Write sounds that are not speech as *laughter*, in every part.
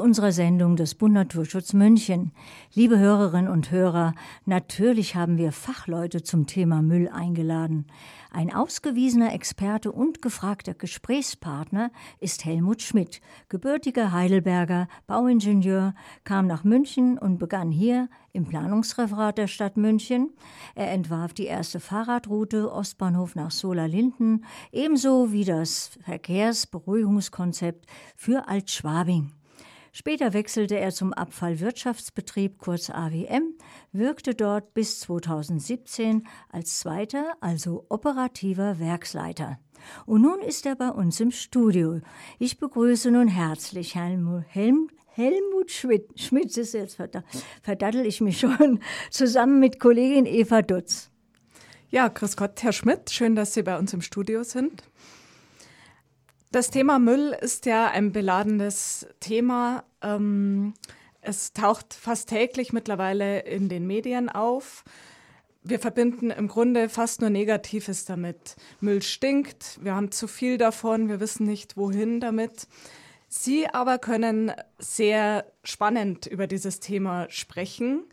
unserer Sendung des Bund Naturschutz München. Liebe Hörerinnen und Hörer, natürlich haben wir Fachleute zum Thema Müll eingeladen. Ein ausgewiesener Experte und gefragter Gesprächspartner ist Helmut Schmidt, gebürtiger Heidelberger Bauingenieur, kam nach München und begann hier im Planungsreferat der Stadt München. Er entwarf die erste Fahrradroute Ostbahnhof nach Sola-Linden, ebenso wie das Verkehrsberuhigungskonzept für Altschwabing. Später wechselte er zum Abfallwirtschaftsbetrieb kurz AWM, wirkte dort bis 2017 als zweiter, also operativer Werksleiter. Und nun ist er bei uns im Studio. Ich begrüße nun herzlich Helmut, Helm, Helmut Schmidt. Schmidt ist jetzt verdattel ich mich schon, *laughs* zusammen mit Kollegin Eva Dutz. Ja, grüß Gott, Herr Schmidt. Schön, dass Sie bei uns im Studio sind. Das Thema Müll ist ja ein beladenes Thema. Ähm, es taucht fast täglich mittlerweile in den Medien auf. Wir verbinden im Grunde fast nur Negatives damit. Müll stinkt, wir haben zu viel davon, wir wissen nicht, wohin damit. Sie aber können sehr spannend über dieses Thema sprechen.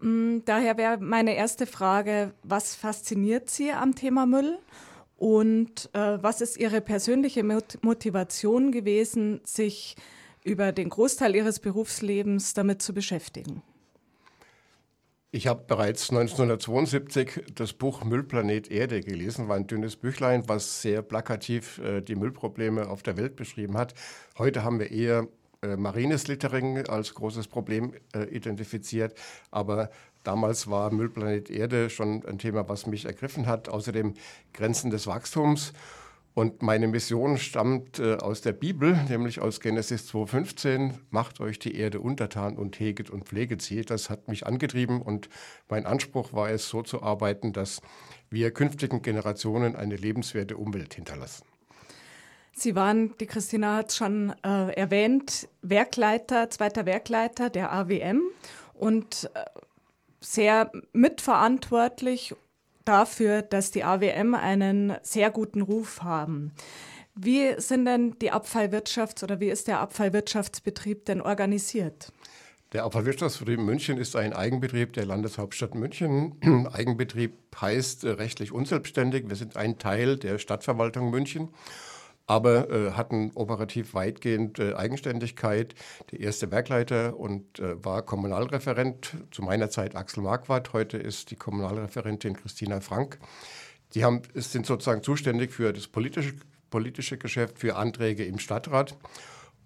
Mm, daher wäre meine erste Frage, was fasziniert Sie am Thema Müll? Und äh, was ist Ihre persönliche Motivation gewesen, sich über den Großteil Ihres Berufslebens damit zu beschäftigen? Ich habe bereits 1972 das Buch Müllplanet Erde gelesen, war ein dünnes Büchlein, was sehr plakativ äh, die Müllprobleme auf der Welt beschrieben hat. Heute haben wir eher äh, marines Littering als großes Problem äh, identifiziert, aber Damals war Müllplanet Erde schon ein Thema, was mich ergriffen hat. Außerdem Grenzen des Wachstums. Und meine Mission stammt äh, aus der Bibel, nämlich aus Genesis 2,15. Macht euch die Erde untertan und heget und pfleget sie. Das hat mich angetrieben und mein Anspruch war es, so zu arbeiten, dass wir künftigen Generationen eine lebenswerte Umwelt hinterlassen. Sie waren, die Christina hat es schon äh, erwähnt, Werkleiter, zweiter Werkleiter der AWM und äh, sehr mitverantwortlich dafür, dass die AWM einen sehr guten Ruf haben. Wie sind denn die Abfallwirtschafts- oder wie ist der Abfallwirtschaftsbetrieb denn organisiert? Der Abfallwirtschaftsbetrieb München ist ein Eigenbetrieb der Landeshauptstadt München. *clears throat* Eigenbetrieb heißt rechtlich unselbstständig. Wir sind ein Teil der Stadtverwaltung München aber äh, hatten operativ weitgehend äh, Eigenständigkeit. Der erste Werkleiter und äh, war Kommunalreferent, zu meiner Zeit Axel Marquardt, heute ist die Kommunalreferentin Christina Frank. Die haben, sind sozusagen zuständig für das politische, politische Geschäft, für Anträge im Stadtrat.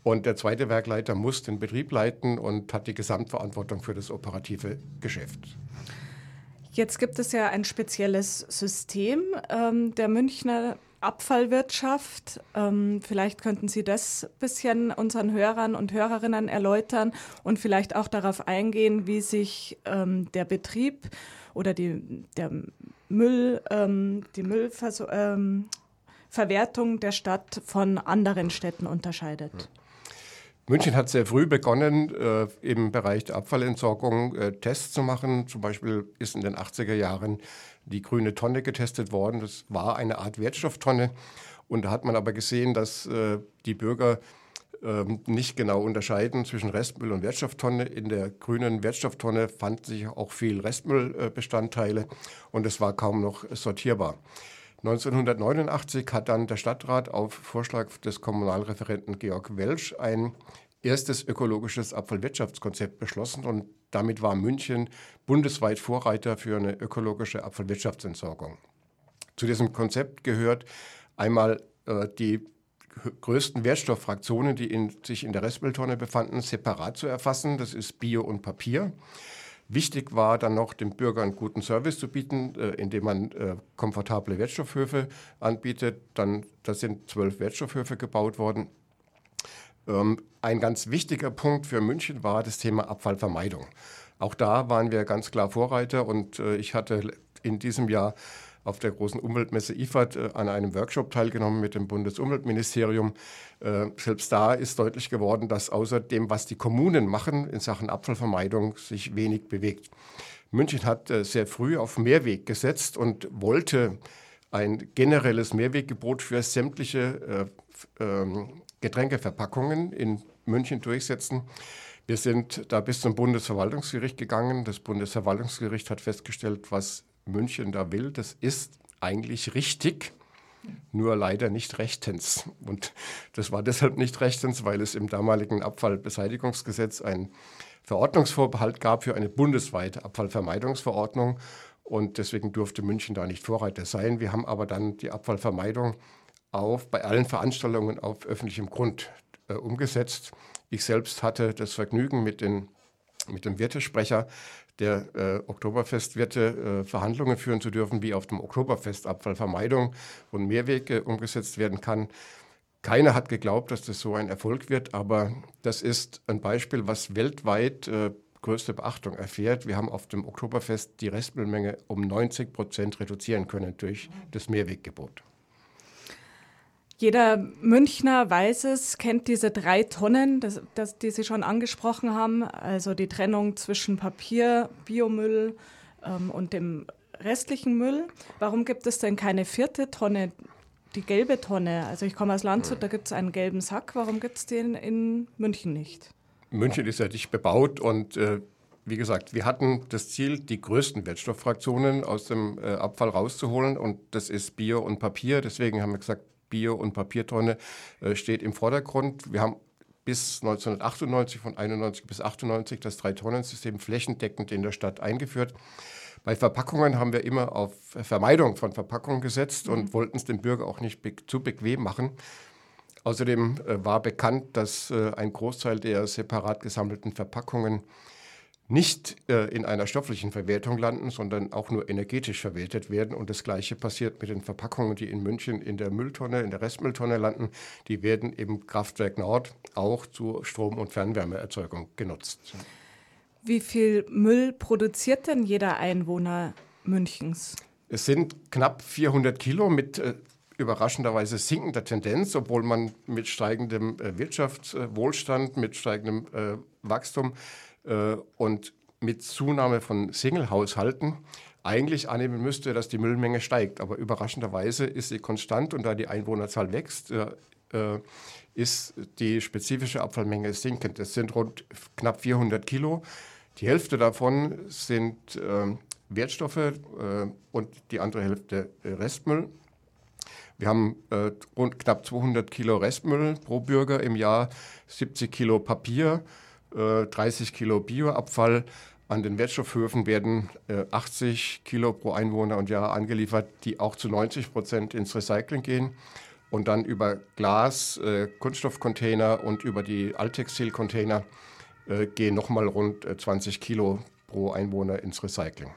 Und der zweite Werkleiter muss den Betrieb leiten und hat die Gesamtverantwortung für das operative Geschäft. Jetzt gibt es ja ein spezielles System ähm, der Münchner Abfallwirtschaft. Ähm, vielleicht könnten Sie das ein bisschen unseren Hörern und Hörerinnen erläutern und vielleicht auch darauf eingehen, wie sich ähm, der Betrieb oder die, der Müll, ähm, die Müllverwertung ähm, der Stadt von anderen Städten unterscheidet. München hat sehr früh begonnen, äh, im Bereich der Abfallentsorgung äh, Tests zu machen. Zum Beispiel ist in den 80er Jahren die grüne Tonne getestet worden. Das war eine Art Wertstofftonne. Und da hat man aber gesehen, dass äh, die Bürger ähm, nicht genau unterscheiden zwischen Restmüll und Wertstofftonne. In der grünen Wertstofftonne fanden sich auch viel Restmüllbestandteile und es war kaum noch sortierbar. 1989 hat dann der Stadtrat auf Vorschlag des Kommunalreferenten Georg Welsch ein erstes ökologisches Abfallwirtschaftskonzept beschlossen und damit war München bundesweit Vorreiter für eine ökologische Abfallwirtschaftsentsorgung. Zu diesem Konzept gehört einmal äh, die größten Wertstofffraktionen, die in, sich in der Restmülltonne befanden, separat zu erfassen. Das ist Bio und Papier. Wichtig war dann noch, dem Bürger einen guten Service zu bieten, äh, indem man äh, komfortable Wertstoffhöfe anbietet. Dann, da sind zwölf Wertstoffhöfe gebaut worden. Ähm, ein ganz wichtiger Punkt für München war das Thema Abfallvermeidung. Auch da waren wir ganz klar Vorreiter und äh, ich hatte in diesem Jahr auf der großen Umweltmesse IFAD äh, an einem Workshop teilgenommen mit dem Bundesumweltministerium. Äh, selbst da ist deutlich geworden, dass außer dem, was die Kommunen machen in Sachen Abfallvermeidung, sich wenig bewegt. München hat äh, sehr früh auf Mehrweg gesetzt und wollte ein generelles Mehrweggebot für sämtliche äh, ähm, Getränkeverpackungen in München durchsetzen. Wir sind da bis zum Bundesverwaltungsgericht gegangen. Das Bundesverwaltungsgericht hat festgestellt, was München da will. Das ist eigentlich richtig, nur leider nicht rechtens. Und das war deshalb nicht rechtens, weil es im damaligen Abfallbeseitigungsgesetz ein Verordnungsvorbehalt gab für eine bundesweite Abfallvermeidungsverordnung. Und deswegen durfte München da nicht Vorreiter sein. Wir haben aber dann die Abfallvermeidung auf, bei allen Veranstaltungen auf öffentlichem Grund äh, umgesetzt. Ich selbst hatte das Vergnügen, mit, den, mit dem Wirtesprecher der äh, Oktoberfestwirte äh, Verhandlungen führen zu dürfen, wie auf dem Oktoberfest Abfallvermeidung und Mehrwege umgesetzt werden kann. Keiner hat geglaubt, dass das so ein Erfolg wird, aber das ist ein Beispiel, was weltweit äh, größte Beachtung erfährt. Wir haben auf dem Oktoberfest die Restmüllmenge um 90 Prozent reduzieren können durch das Mehrweggebot. Jeder Münchner weiß es, kennt diese drei Tonnen, das, das, die Sie schon angesprochen haben, also die Trennung zwischen Papier, Biomüll ähm, und dem restlichen Müll. Warum gibt es denn keine vierte Tonne, die gelbe Tonne? Also ich komme aus Landshut, da gibt es einen gelben Sack. Warum gibt es den in München nicht? München ist ja dicht bebaut und äh, wie gesagt, wir hatten das Ziel, die größten Wertstofffraktionen aus dem äh, Abfall rauszuholen und das ist Bier und Papier. Deswegen haben wir gesagt, Bio- und Papiertonne äh, steht im Vordergrund. Wir haben bis 1998, von 91 bis 98, das Drei-Tonnen-System flächendeckend in der Stadt eingeführt. Bei Verpackungen haben wir immer auf Vermeidung von Verpackungen gesetzt mhm. und wollten es dem Bürger auch nicht be zu bequem machen. Außerdem äh, war bekannt, dass äh, ein Großteil der separat gesammelten Verpackungen nicht äh, in einer stofflichen Verwertung landen, sondern auch nur energetisch verwertet werden. Und das Gleiche passiert mit den Verpackungen, die in München in der Mülltonne, in der Restmülltonne landen. Die werden im Kraftwerk Nord auch zur Strom- und Fernwärmeerzeugung genutzt. Wie viel Müll produziert denn jeder Einwohner Münchens? Es sind knapp 400 Kilo mit äh, überraschenderweise sinkender Tendenz, obwohl man mit steigendem äh, Wirtschaftswohlstand, mit steigendem äh, Wachstum und mit Zunahme von Single-Haushalten eigentlich annehmen müsste, dass die Müllmenge steigt. Aber überraschenderweise ist sie konstant und da die Einwohnerzahl wächst, äh, äh ist die spezifische Abfallmenge sinkend. Es sind rund knapp 400 Kilo. Die Hälfte davon sind äh, Wertstoffe äh, und die andere Hälfte äh, Restmüll. Wir haben rund knapp 200 Kilo Restmüll pro Bürger im Jahr, 70 Kilo Papier, 30 äh, Kilo Bioabfall. An den Wertstoffhöfen werden 80 äh, Kilo pro Einwohner und Jahr angeliefert, die auch zu 90 Prozent ins Recycling gehen. Und dann über Glas, äh, Kunststoffcontainer und über die Alttextilcontainer gehen nochmal rund 20 Kilo pro Einwohner ins Recycling.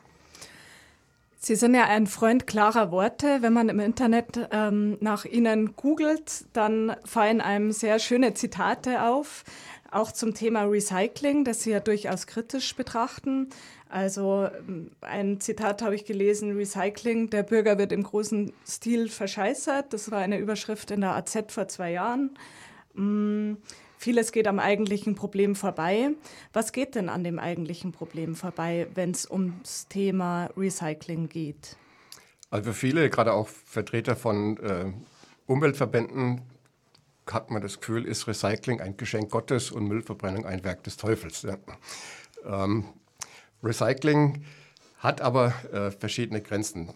Sie sind ja ein Freund klarer Worte. Wenn man im Internet ähm, nach Ihnen googelt, dann fallen einem sehr schöne Zitate auf auch zum Thema Recycling, das Sie ja durchaus kritisch betrachten. Also ähm, ein Zitat habe ich gelesen, Recycling, der Bürger wird im großen Stil verscheißert. Das war eine Überschrift in der AZ vor zwei Jahren. Hm, vieles geht am eigentlichen Problem vorbei. Was geht denn an dem eigentlichen Problem vorbei, wenn es ums Thema Recycling geht? Also für viele, gerade auch Vertreter von äh, Umweltverbänden, hat man das Gefühl, ist Recycling ein Geschenk Gottes und Müllverbrennung ein Werk des Teufels. Ja. Ähm, Recycling hat aber äh, verschiedene Grenzen.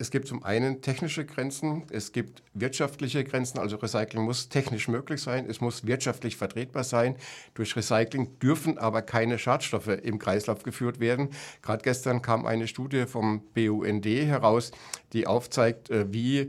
Es gibt zum einen technische Grenzen, es gibt wirtschaftliche Grenzen, also Recycling muss technisch möglich sein, es muss wirtschaftlich vertretbar sein. Durch Recycling dürfen aber keine Schadstoffe im Kreislauf geführt werden. Gerade gestern kam eine Studie vom BUND heraus, die aufzeigt, äh, wie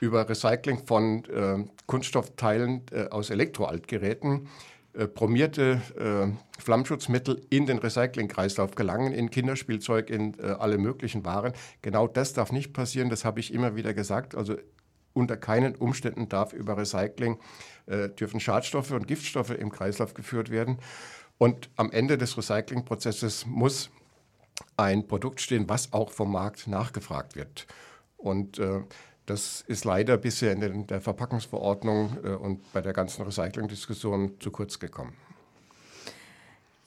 über Recycling von äh, Kunststoffteilen äh, aus Elektroaltgeräten äh, bromierte äh, Flammschutzmittel in den Recyclingkreislauf gelangen, in Kinderspielzeug, in äh, alle möglichen Waren. Genau das darf nicht passieren, das habe ich immer wieder gesagt. Also unter keinen Umständen darf über Recycling äh, dürfen Schadstoffe und Giftstoffe im Kreislauf geführt werden. Und am Ende des Recyclingprozesses muss ein Produkt stehen, was auch vom Markt nachgefragt wird. Und äh, das ist leider bisher in der Verpackungsverordnung äh, und bei der ganzen Recycling-Diskussion zu kurz gekommen.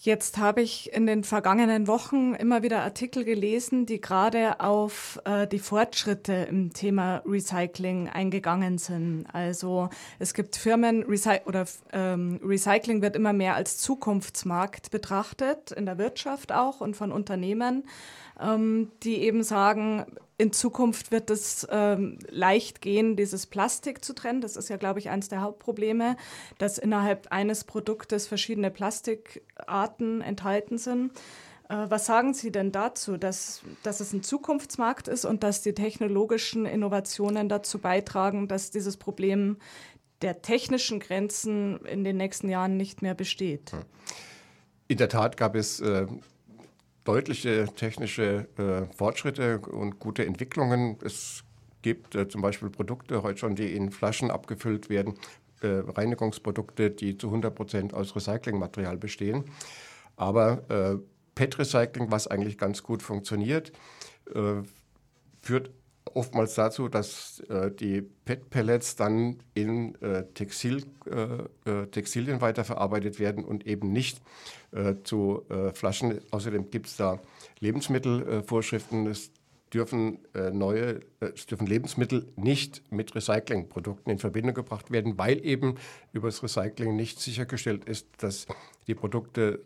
Jetzt habe ich in den vergangenen Wochen immer wieder Artikel gelesen, die gerade auf äh, die Fortschritte im Thema Recycling eingegangen sind. Also es gibt Firmen Recy oder ähm, Recycling wird immer mehr als Zukunftsmarkt betrachtet in der Wirtschaft auch und von Unternehmen, ähm, die eben sagen, in Zukunft wird es ähm, leicht gehen, dieses Plastik zu trennen. Das ist ja, glaube ich, eines der Hauptprobleme, dass innerhalb eines Produktes verschiedene Plastikarten enthalten sind. Äh, was sagen Sie denn dazu, dass, dass es ein Zukunftsmarkt ist und dass die technologischen Innovationen dazu beitragen, dass dieses Problem der technischen Grenzen in den nächsten Jahren nicht mehr besteht? In der Tat gab es äh, deutliche technische äh, Fortschritte und gute Entwicklungen. Es gibt äh, zum Beispiel Produkte heute schon, die in Flaschen abgefüllt werden, äh, Reinigungsprodukte, die zu 100 Prozent aus Recyclingmaterial bestehen. Aber äh, PET-Recycling, was eigentlich ganz gut funktioniert, äh, führt oftmals dazu, dass äh, die PET-Pellets dann in äh, Textil, äh, äh Textilien weiterverarbeitet werden und eben nicht äh, zu äh, Flaschen. Außerdem gibt es da Lebensmittelvorschriften. es dürfen neue, es dürfen Lebensmittel nicht mit Recyclingprodukten in Verbindung gebracht werden, weil eben über das Recycling nicht sichergestellt ist, dass die Produkte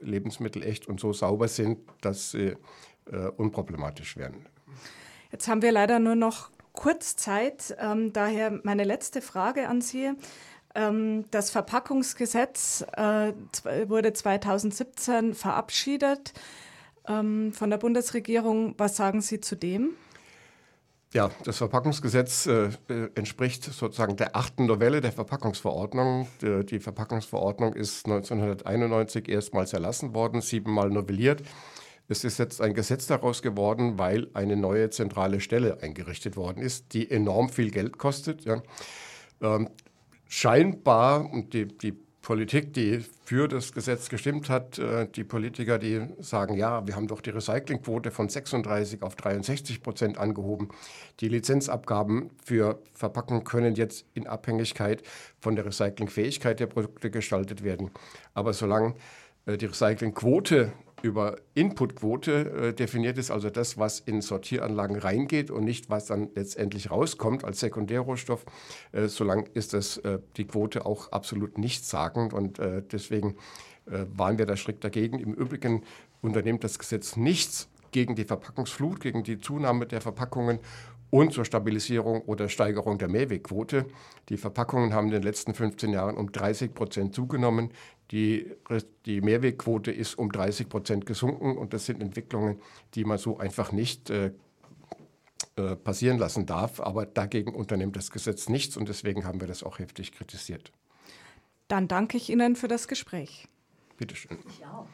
Lebensmittel echt und so sauber sind, dass sie unproblematisch werden. Jetzt haben wir leider nur noch kurz Zeit. Ähm, daher meine letzte Frage an Sie. Ähm, das Verpackungsgesetz äh, wurde 2017 verabschiedet ähm, von der Bundesregierung. Was sagen Sie zu dem? Ja, das Verpackungsgesetz äh, äh entspricht sozusagen der achten Novelle der Verpackungsverordnung. Die, die Verpackungsverordnung ist 1991 erstmals erlassen worden, siebenmal novelliert. Es ist jetzt ein Gesetz daraus geworden, weil eine neue zentrale Stelle eingerichtet worden ist, die enorm viel Geld kostet. Ja. Ähm, scheinbar, und die, die Politik, die für das Gesetz gestimmt hat, äh, die Politiker, die sagen, ja, wir haben doch die Recyclingquote von 36 auf 63 Prozent angehoben. Die Lizenzabgaben für Verpackungen können jetzt in Abhängigkeit von der Recyclingfähigkeit der Produkte gestaltet werden. Aber solange äh, die Recyclingquote über Inputquote äh, definiert ist, also das, was in Sortieranlagen reingeht und nicht, was dann letztendlich rauskommt als Sekundärrohstoff. Äh, solange ist das, äh, die Quote auch absolut nichtssagend und äh, deswegen äh, waren wir da strikt dagegen. Im Übrigen unternimmt das Gesetz nichts gegen die Verpackungsflut, gegen die Zunahme der Verpackungen und zur Stabilisierung oder Steigerung der Mehrwegquote. Die Verpackungen haben in den letzten 15 Jahren um 30 Prozent zugenommen. Die, die Mehrwegquote ist um 30 Prozent gesunken und das sind Entwicklungen, die man so einfach nicht äh, äh, passieren lassen darf. Aber dagegen unternimmt das Gesetz nichts und deswegen haben wir das auch heftig kritisiert. Dann danke ich Ihnen für das Gespräch. Bitte schön. Ich auch.